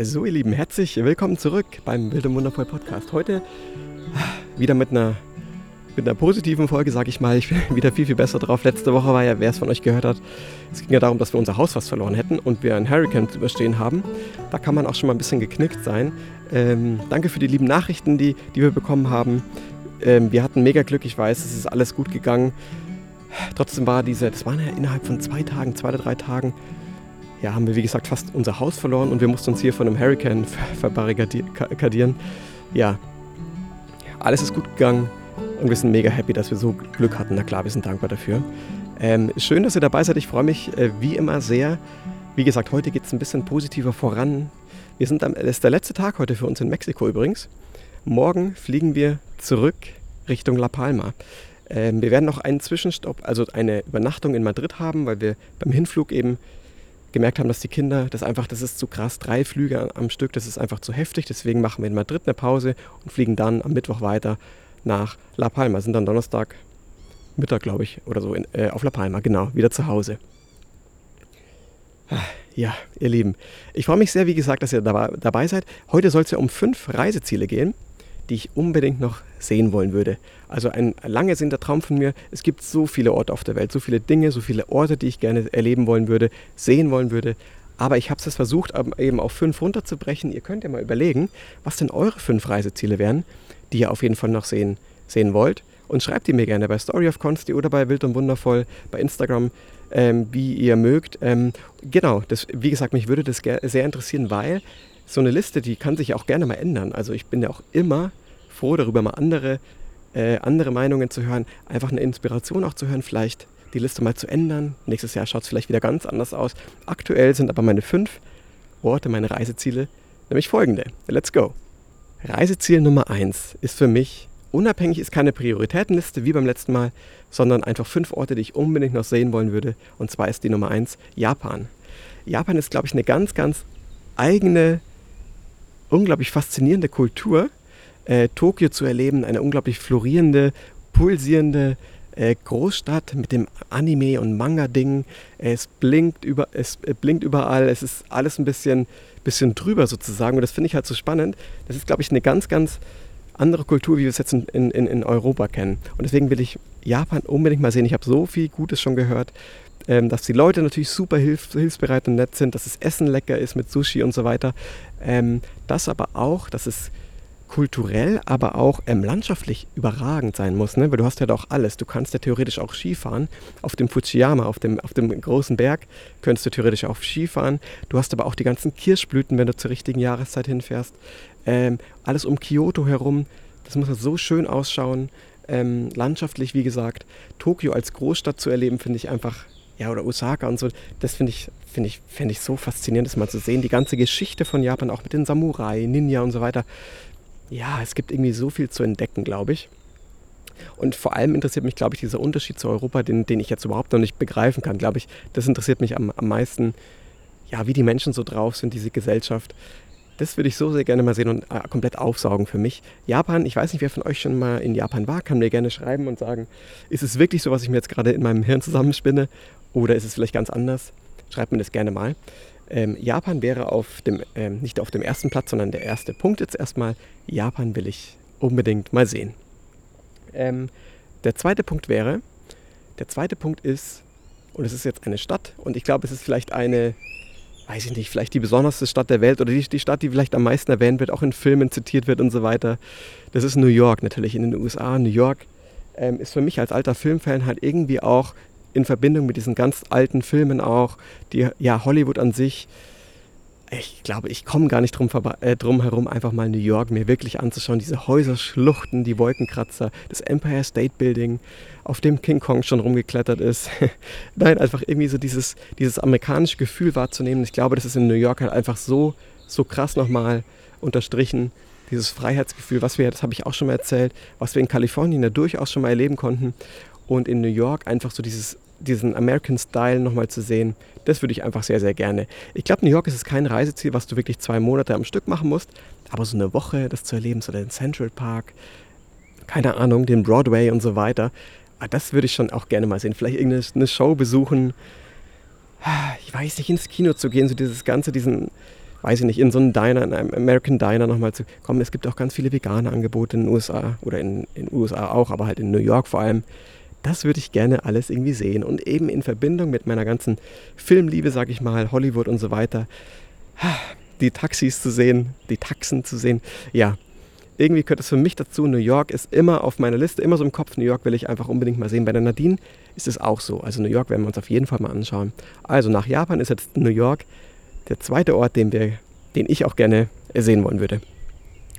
So, ihr Lieben, herzlich willkommen zurück beim Wild und Wundervoll Podcast. Heute wieder mit einer, mit einer positiven Folge, sag ich mal. Ich bin wieder viel, viel besser drauf. Letzte Woche war ja, wer es von euch gehört hat, es ging ja darum, dass wir unser Haus fast verloren hätten und wir einen Hurricane zu überstehen haben. Da kann man auch schon mal ein bisschen geknickt sein. Ähm, danke für die lieben Nachrichten, die, die wir bekommen haben. Ähm, wir hatten mega Glück, ich weiß, es ist alles gut gegangen. Trotzdem war diese, das waren ja innerhalb von zwei Tagen, zwei oder drei Tagen, ja, haben wir wie gesagt fast unser Haus verloren und wir mussten uns hier von einem Hurricane verbarrikadieren. Ja, alles ist gut gegangen und wir sind mega happy, dass wir so Glück hatten. Na klar, wir sind dankbar dafür. Ähm, schön, dass ihr dabei seid. Ich freue mich äh, wie immer sehr. Wie gesagt, heute geht es ein bisschen positiver voran. Wir sind am, das ist der letzte Tag heute für uns in Mexiko übrigens. Morgen fliegen wir zurück Richtung La Palma. Ähm, wir werden noch einen Zwischenstopp, also eine Übernachtung in Madrid haben, weil wir beim Hinflug eben gemerkt haben, dass die Kinder, das einfach, das ist zu krass, drei Flüge am Stück, das ist einfach zu heftig. Deswegen machen wir in Madrid eine Pause und fliegen dann am Mittwoch weiter nach La Palma. Sind dann Donnerstag Mittag, glaube ich, oder so in, äh, auf La Palma, genau, wieder zu Hause. Ja, ihr Lieben, ich freue mich sehr, wie gesagt, dass ihr dabei, dabei seid. Heute soll es ja um fünf Reiseziele gehen die ich unbedingt noch sehen wollen würde. Also ein lange sehnter Traum von mir. Es gibt so viele Orte auf der Welt, so viele Dinge, so viele Orte, die ich gerne erleben wollen würde, sehen wollen würde. Aber ich habe es versucht, eben auf fünf runterzubrechen. Ihr könnt ja mal überlegen, was denn eure fünf Reiseziele wären, die ihr auf jeden Fall noch sehen, sehen wollt. Und schreibt die mir gerne bei Story of Consti oder bei Wild und Wundervoll bei Instagram, ähm, wie ihr mögt. Ähm, genau, das, wie gesagt, mich würde das sehr interessieren, weil so eine Liste, die kann sich auch gerne mal ändern. Also ich bin ja auch immer froh darüber, mal andere, äh, andere Meinungen zu hören, einfach eine Inspiration auch zu hören, vielleicht die Liste mal zu ändern. Nächstes Jahr schaut es vielleicht wieder ganz anders aus. Aktuell sind aber meine fünf Orte, meine Reiseziele, nämlich folgende. Let's go. Reiseziel Nummer eins ist für mich unabhängig, ist keine Prioritätenliste wie beim letzten Mal, sondern einfach fünf Orte, die ich unbedingt noch sehen wollen würde. Und zwar ist die Nummer eins Japan. Japan ist, glaube ich, eine ganz, ganz eigene unglaublich faszinierende Kultur, äh, Tokio zu erleben, eine unglaublich florierende, pulsierende äh, Großstadt mit dem Anime- und Manga-Ding. Es blinkt, es äh, blinkt überall, es ist alles ein bisschen, bisschen drüber sozusagen und das finde ich halt so spannend. Das ist, glaube ich, eine ganz, ganz andere Kultur, wie wir es jetzt in, in, in Europa kennen. Und deswegen will ich Japan unbedingt mal sehen. Ich habe so viel Gutes schon gehört ähm, dass die Leute natürlich super hilf hilfsbereit und nett sind, dass das Essen lecker ist mit Sushi und so weiter. Ähm, das aber auch, dass es kulturell, aber auch ähm, landschaftlich überragend sein muss, ne? weil du hast ja da auch alles. Du kannst ja theoretisch auch Skifahren auf dem Fujiyama, auf dem, auf dem großen Berg, könntest du theoretisch auch Skifahren. Du hast aber auch die ganzen Kirschblüten, wenn du zur richtigen Jahreszeit hinfährst. Ähm, alles um Kyoto herum, das muss ja so schön ausschauen. Ähm, landschaftlich, wie gesagt, Tokio als Großstadt zu erleben, finde ich einfach ja, oder Osaka und so, das finde ich, find ich, find ich so faszinierend, das mal zu sehen. Die ganze Geschichte von Japan, auch mit den Samurai, Ninja und so weiter. Ja, es gibt irgendwie so viel zu entdecken, glaube ich. Und vor allem interessiert mich, glaube ich, dieser Unterschied zu Europa, den, den ich jetzt überhaupt noch nicht begreifen kann, glaube ich. Das interessiert mich am, am meisten, ja, wie die Menschen so drauf sind, diese Gesellschaft. Das würde ich so sehr gerne mal sehen und äh, komplett aufsaugen für mich. Japan, ich weiß nicht, wer von euch schon mal in Japan war, kann mir gerne schreiben und sagen, ist es wirklich so, was ich mir jetzt gerade in meinem Hirn zusammenspinne? Oder ist es vielleicht ganz anders? Schreibt mir das gerne mal. Ähm, Japan wäre auf dem, ähm, nicht auf dem ersten Platz, sondern der erste Punkt jetzt erstmal. Japan will ich unbedingt mal sehen. Ähm, der zweite Punkt wäre, der zweite Punkt ist, und es ist jetzt eine Stadt, und ich glaube, es ist vielleicht eine, weiß ich nicht, vielleicht die besonderste Stadt der Welt oder die, die Stadt, die vielleicht am meisten erwähnt wird, auch in Filmen zitiert wird und so weiter. Das ist New York natürlich in den USA. New York ähm, ist für mich als alter Filmfan halt irgendwie auch in Verbindung mit diesen ganz alten Filmen auch, die ja Hollywood an sich. Ich glaube, ich komme gar nicht drum, äh, drum herum, einfach mal New York mir wirklich anzuschauen. Diese Häuserschluchten, die Wolkenkratzer, das Empire State Building, auf dem King Kong schon rumgeklettert ist. Nein, einfach irgendwie so dieses, dieses amerikanische Gefühl wahrzunehmen. Ich glaube, das ist in New York halt einfach so, so krass nochmal unterstrichen. Dieses Freiheitsgefühl, was wir, das habe ich auch schon mal erzählt, was wir in Kalifornien ja durchaus schon mal erleben konnten und in New York einfach so dieses, diesen American Style nochmal zu sehen, das würde ich einfach sehr, sehr gerne. Ich glaube, New York ist kein Reiseziel, was du wirklich zwei Monate am Stück machen musst, aber so eine Woche das zu erleben, so den Central Park, keine Ahnung, den Broadway und so weiter, ah, das würde ich schon auch gerne mal sehen. Vielleicht irgendeine Show besuchen, ich weiß nicht, ins Kino zu gehen, so dieses Ganze, diesen, weiß ich nicht, in so einen Diner, in einem American Diner nochmal zu kommen. Es gibt auch ganz viele vegane Angebote in den USA oder in den USA auch, aber halt in New York vor allem. Das würde ich gerne alles irgendwie sehen und eben in Verbindung mit meiner ganzen Filmliebe, sag ich mal, Hollywood und so weiter. Die Taxis zu sehen, die Taxen zu sehen. Ja, irgendwie gehört es für mich dazu. New York ist immer auf meiner Liste, immer so im Kopf. New York will ich einfach unbedingt mal sehen. Bei der Nadine ist es auch so. Also New York werden wir uns auf jeden Fall mal anschauen. Also nach Japan ist jetzt New York der zweite Ort, den, wir, den ich auch gerne sehen wollen würde.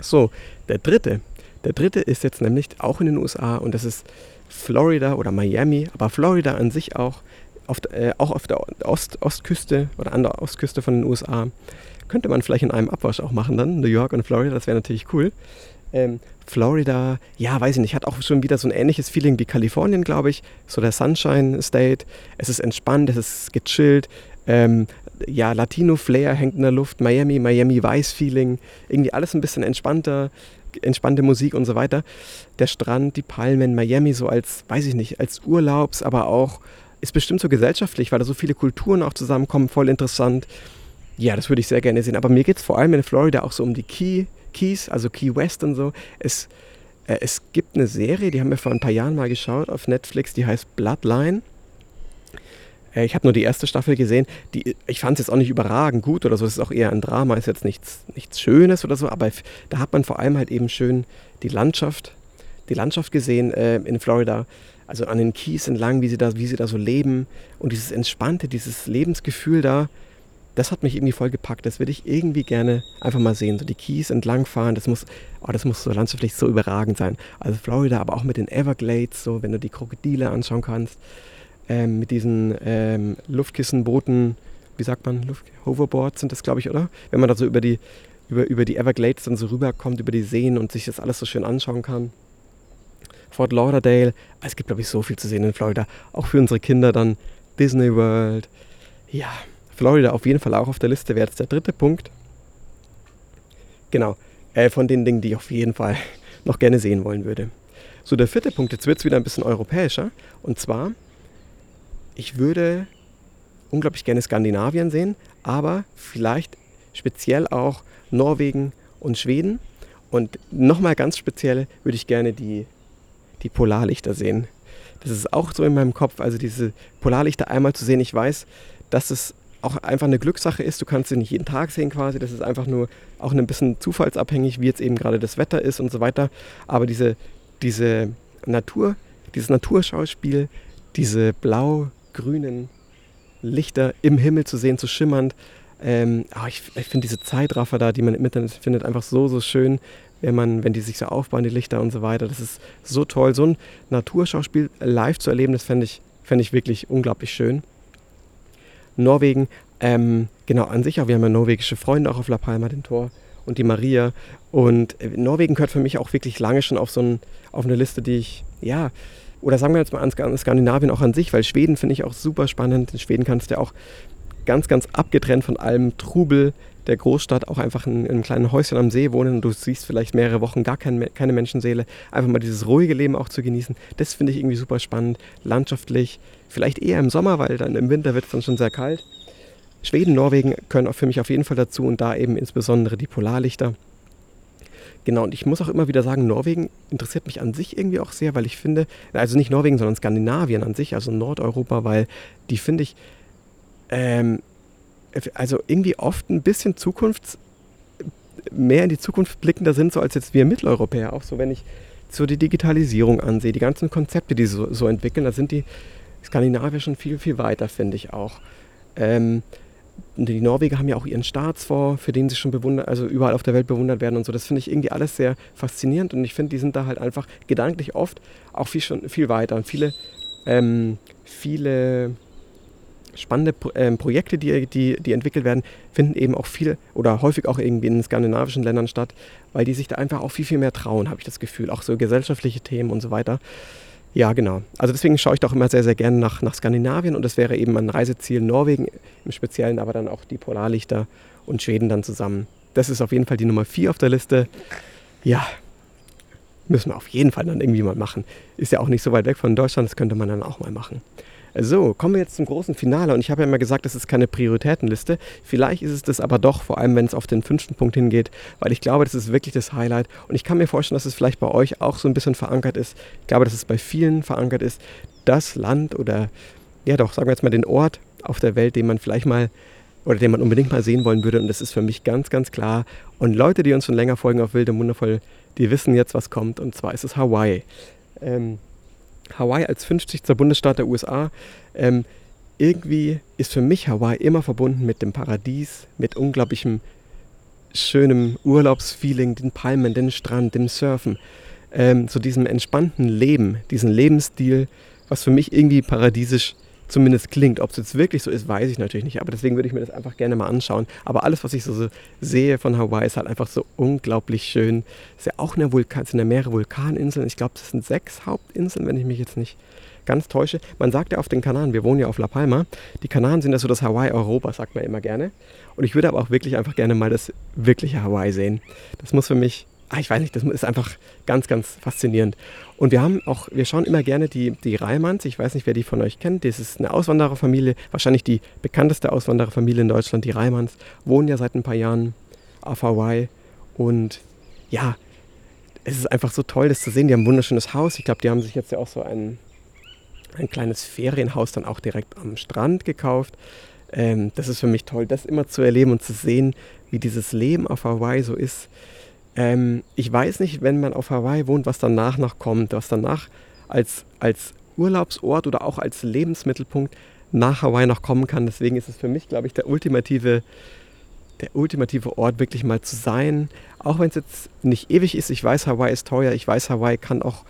So, der dritte. Der dritte ist jetzt nämlich auch in den USA und das ist Florida oder Miami, aber Florida an sich auch, auf, äh, auch auf der Ost, Ostküste oder an der Ostküste von den USA. Könnte man vielleicht in einem Abwasch auch machen dann, New York und Florida, das wäre natürlich cool. Ähm, Florida, ja, weiß ich nicht, hat auch schon wieder so ein ähnliches Feeling wie Kalifornien, glaube ich. So der Sunshine State. Es ist entspannt, es ist gechillt. Ähm, ja, Latino-Flair hängt in der Luft, Miami, Miami Vice-Feeling, irgendwie alles ein bisschen entspannter, entspannte Musik und so weiter. Der Strand, die Palmen, Miami so als, weiß ich nicht, als Urlaubs, aber auch, ist bestimmt so gesellschaftlich, weil da so viele Kulturen auch zusammenkommen, voll interessant. Ja, das würde ich sehr gerne sehen. Aber mir geht es vor allem in Florida auch so um die Key, Keys, also Key West und so. Es, äh, es gibt eine Serie, die haben wir vor ein paar Jahren mal geschaut auf Netflix, die heißt Bloodline. Äh, ich habe nur die erste Staffel gesehen. Die, ich fand es jetzt auch nicht überragend gut oder so. Es ist auch eher ein Drama, ist jetzt nichts, nichts Schönes oder so. Aber da hat man vor allem halt eben schön die Landschaft, die Landschaft gesehen äh, in Florida. Also an den Keys entlang, wie sie, da, wie sie da so leben. Und dieses entspannte, dieses Lebensgefühl da, das hat mich irgendwie voll gepackt. Das würde ich irgendwie gerne einfach mal sehen. So die Keys entlangfahren, das muss, oh, das muss so landschaftlich so überragend sein. Also Florida, aber auch mit den Everglades, so wenn du die Krokodile anschauen kannst ähm, mit diesen ähm, Luftkissenbooten, wie sagt man, Luft Hoverboards sind das, glaube ich, oder? Wenn man da so über die, über, über die Everglades dann so rüberkommt, über die Seen und sich das alles so schön anschauen kann. Fort Lauderdale, es gibt, glaube ich, so viel zu sehen in Florida. Auch für unsere Kinder dann Disney World. Ja, Florida auf jeden Fall auch auf der Liste wäre jetzt der dritte Punkt. Genau, äh, von den Dingen, die ich auf jeden Fall noch gerne sehen wollen würde. So, der vierte Punkt, jetzt wird es wieder ein bisschen europäischer. Und zwar ich würde unglaublich gerne Skandinavien sehen, aber vielleicht speziell auch Norwegen und Schweden. Und nochmal ganz speziell würde ich gerne die, die Polarlichter sehen. Das ist auch so in meinem Kopf, also diese Polarlichter einmal zu sehen. Ich weiß, dass es auch einfach eine Glückssache ist. Du kannst sie nicht jeden Tag sehen quasi. Das ist einfach nur auch ein bisschen zufallsabhängig, wie jetzt eben gerade das Wetter ist und so weiter. Aber diese, diese Natur, dieses Naturschauspiel, diese blau grünen Lichter im Himmel zu sehen, zu schimmernd. Ähm, oh, ich, ich finde diese Zeitraffer da, die man im Internet findet, einfach so, so schön, wenn, man, wenn die sich so aufbauen, die Lichter und so weiter. Das ist so toll. So ein Naturschauspiel live zu erleben, das fände ich, fänd ich wirklich unglaublich schön. Norwegen, ähm, genau, an sich auch, wir haben ja norwegische Freunde auch auf La Palma, den Tor und die Maria. Und äh, Norwegen gehört für mich auch wirklich lange schon auf so ein, auf eine Liste, die ich, ja, oder sagen wir jetzt mal an Skandinavien auch an sich, weil Schweden finde ich auch super spannend. In Schweden kannst du ja auch ganz, ganz abgetrennt von allem Trubel der Großstadt auch einfach in, in einem kleinen Häuschen am See wohnen und du siehst vielleicht mehrere Wochen gar kein, keine Menschenseele. Einfach mal dieses ruhige Leben auch zu genießen. Das finde ich irgendwie super spannend. Landschaftlich, vielleicht eher im Sommer, weil dann im Winter wird es dann schon sehr kalt. Schweden, Norwegen können auch für mich auf jeden Fall dazu und da eben insbesondere die Polarlichter. Genau, und ich muss auch immer wieder sagen, Norwegen interessiert mich an sich irgendwie auch sehr, weil ich finde, also nicht Norwegen, sondern Skandinavien an sich, also Nordeuropa, weil die finde ich, ähm, also irgendwie oft ein bisschen Zukunfts, mehr in die Zukunft blickender sind, so als jetzt wir Mitteleuropäer. Auch so, wenn ich so die Digitalisierung ansehe, die ganzen Konzepte, die so, so entwickeln, da sind die Skandinavier schon viel, viel weiter, finde ich auch. Ähm, die Norweger haben ja auch ihren Staatsfonds, für den sie schon bewundert, also überall auf der Welt bewundert werden und so. Das finde ich irgendwie alles sehr faszinierend und ich finde, die sind da halt einfach gedanklich oft auch viel, schon, viel weiter. Und viele, ähm, viele spannende ähm, Projekte, die, die, die entwickelt werden, finden eben auch viel oder häufig auch irgendwie in skandinavischen Ländern statt, weil die sich da einfach auch viel, viel mehr trauen, habe ich das Gefühl. Auch so gesellschaftliche Themen und so weiter. Ja, genau. Also deswegen schaue ich doch immer sehr, sehr gerne nach, nach Skandinavien und das wäre eben mein Reiseziel Norwegen im Speziellen, aber dann auch die Polarlichter und Schweden dann zusammen. Das ist auf jeden Fall die Nummer 4 auf der Liste. Ja, müssen wir auf jeden Fall dann irgendwie mal machen. Ist ja auch nicht so weit weg von Deutschland, das könnte man dann auch mal machen. So, kommen wir jetzt zum großen Finale. Und ich habe ja immer gesagt, das ist keine Prioritätenliste. Vielleicht ist es das aber doch, vor allem wenn es auf den fünften Punkt hingeht, weil ich glaube, das ist wirklich das Highlight. Und ich kann mir vorstellen, dass es vielleicht bei euch auch so ein bisschen verankert ist. Ich glaube, dass es bei vielen verankert ist. Das Land oder, ja doch, sagen wir jetzt mal den Ort auf der Welt, den man vielleicht mal oder den man unbedingt mal sehen wollen würde. Und das ist für mich ganz, ganz klar. Und Leute, die uns schon länger folgen auf Wild und Wundervoll, die wissen jetzt, was kommt. Und zwar ist es Hawaii. Ähm, Hawaii als 50. Bundesstaat der USA. Ähm, irgendwie ist für mich Hawaii immer verbunden mit dem Paradies, mit unglaublichem schönem Urlaubsfeeling, den Palmen, den Strand, dem Surfen, ähm, so diesem entspannten Leben, diesen Lebensstil, was für mich irgendwie paradiesisch zumindest klingt. Ob es jetzt wirklich so ist, weiß ich natürlich nicht. Aber deswegen würde ich mir das einfach gerne mal anschauen. Aber alles, was ich so, so sehe von Hawaii, ist halt einfach so unglaublich schön. Es ist ja auch eine Vulkan, es sind ja mehrere Vulkaninseln. Ich glaube, es sind sechs Hauptinseln, wenn ich mich jetzt nicht ganz täusche. Man sagt ja auf den Kanaren, wir wohnen ja auf La Palma, die Kanaren sind ja so das Hawaii Europa, sagt man immer gerne. Und ich würde aber auch wirklich einfach gerne mal das wirkliche Hawaii sehen. Das muss für mich ah, ich weiß nicht, das ist einfach ganz, ganz faszinierend. Und wir haben auch, wir schauen immer gerne die, die Reimanns. Ich weiß nicht, wer die von euch kennt. Das ist eine Auswandererfamilie, wahrscheinlich die bekannteste Auswandererfamilie in Deutschland, die Reimanns. Wohnen ja seit ein paar Jahren auf Hawaii. Und ja, es ist einfach so toll, das zu sehen. Die haben ein wunderschönes Haus. Ich glaube, die haben sich jetzt ja auch so ein, ein kleines Ferienhaus dann auch direkt am Strand gekauft. Ähm, das ist für mich toll, das immer zu erleben und zu sehen, wie dieses Leben auf Hawaii so ist. Ähm, ich weiß nicht, wenn man auf Hawaii wohnt, was danach noch kommt, was danach als, als Urlaubsort oder auch als Lebensmittelpunkt nach Hawaii noch kommen kann. Deswegen ist es für mich, glaube ich, der ultimative, der ultimative Ort, wirklich mal zu sein. Auch wenn es jetzt nicht ewig ist. Ich weiß, Hawaii ist teuer. Ich weiß, Hawaii kann auch,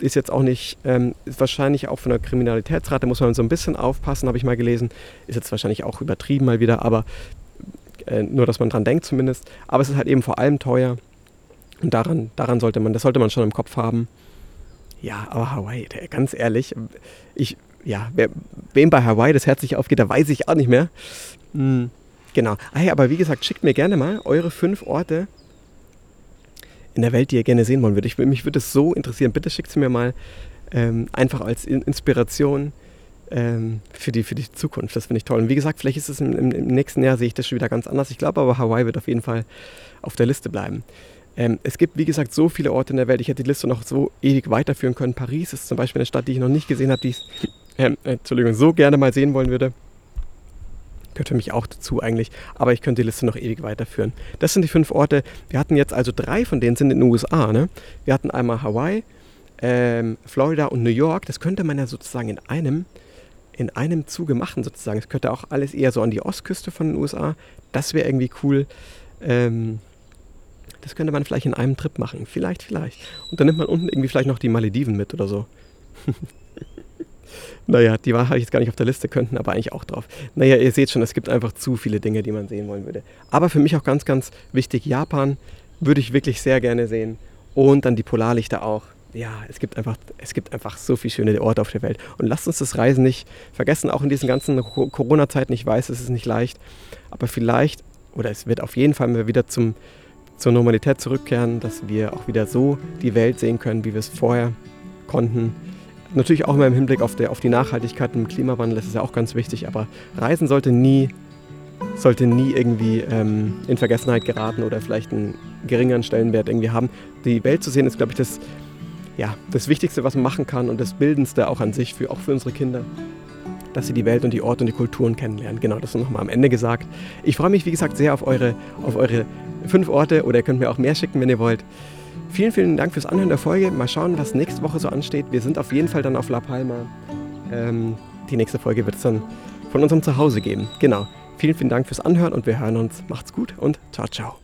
ist jetzt auch nicht, ähm, ist wahrscheinlich auch von der Kriminalitätsrate, muss man so ein bisschen aufpassen, habe ich mal gelesen. Ist jetzt wahrscheinlich auch übertrieben mal wieder, aber äh, nur, dass man dran denkt zumindest. Aber es ist halt eben vor allem teuer. Und daran, daran sollte man, das sollte man schon im Kopf haben. Ja, aber Hawaii, ganz ehrlich, ich, ja, wer, wem bei Hawaii das Herz nicht aufgeht, da weiß ich auch nicht mehr. Hm, genau. Ah, hey, aber wie gesagt, schickt mir gerne mal eure fünf Orte in der Welt, die ihr gerne sehen wollen würdet. Ich, mich würde es so interessieren. Bitte schickt sie mir mal ähm, einfach als Inspiration ähm, für, die, für die Zukunft. Das finde ich toll. Und wie gesagt, vielleicht ist es im, im nächsten Jahr, sehe ich das schon wieder ganz anders. Ich glaube aber, Hawaii wird auf jeden Fall auf der Liste bleiben. Ähm, es gibt, wie gesagt, so viele Orte in der Welt. Ich hätte die Liste noch so ewig weiterführen können. Paris ist zum Beispiel eine Stadt, die ich noch nicht gesehen habe, die ich äh, Entschuldigung, so gerne mal sehen wollen würde. Gehört für mich auch dazu eigentlich, aber ich könnte die Liste noch ewig weiterführen. Das sind die fünf Orte. Wir hatten jetzt also drei von denen sind in den USA. Ne? Wir hatten einmal Hawaii, ähm, Florida und New York. Das könnte man ja sozusagen in einem, in einem Zuge machen sozusagen. Es könnte auch alles eher so an die Ostküste von den USA. Das wäre irgendwie cool. Ähm, das könnte man vielleicht in einem Trip machen. Vielleicht, vielleicht. Und dann nimmt man unten irgendwie vielleicht noch die Malediven mit oder so. naja, die habe ich jetzt gar nicht auf der Liste, könnten aber eigentlich auch drauf. Naja, ihr seht schon, es gibt einfach zu viele Dinge, die man sehen wollen würde. Aber für mich auch ganz, ganz wichtig, Japan würde ich wirklich sehr gerne sehen. Und dann die Polarlichter auch. Ja, es gibt einfach, es gibt einfach so viele schöne Orte auf der Welt. Und lasst uns das Reisen nicht vergessen, auch in diesen ganzen Corona-Zeiten. Ich weiß, es ist nicht leicht, aber vielleicht, oder es wird auf jeden Fall wieder zum zur Normalität zurückkehren, dass wir auch wieder so die Welt sehen können, wie wir es vorher konnten. Natürlich auch immer im Hinblick auf, der, auf die Nachhaltigkeit und Klimawandel, das ist ja auch ganz wichtig, aber Reisen sollte nie, sollte nie irgendwie ähm, in Vergessenheit geraten oder vielleicht einen geringeren Stellenwert irgendwie haben. Die Welt zu sehen ist, glaube ich, das, ja, das Wichtigste, was man machen kann und das Bildendste auch an sich, für, auch für unsere Kinder dass sie die Welt und die Orte und die Kulturen kennenlernen. Genau, das nochmal am Ende gesagt. Ich freue mich, wie gesagt, sehr auf eure, auf eure fünf Orte oder ihr könnt mir auch mehr schicken, wenn ihr wollt. Vielen, vielen Dank fürs Anhören der Folge. Mal schauen, was nächste Woche so ansteht. Wir sind auf jeden Fall dann auf La Palma. Ähm, die nächste Folge wird es dann von unserem Zuhause geben. Genau. Vielen, vielen Dank fürs Anhören und wir hören uns. Macht's gut und ciao, ciao.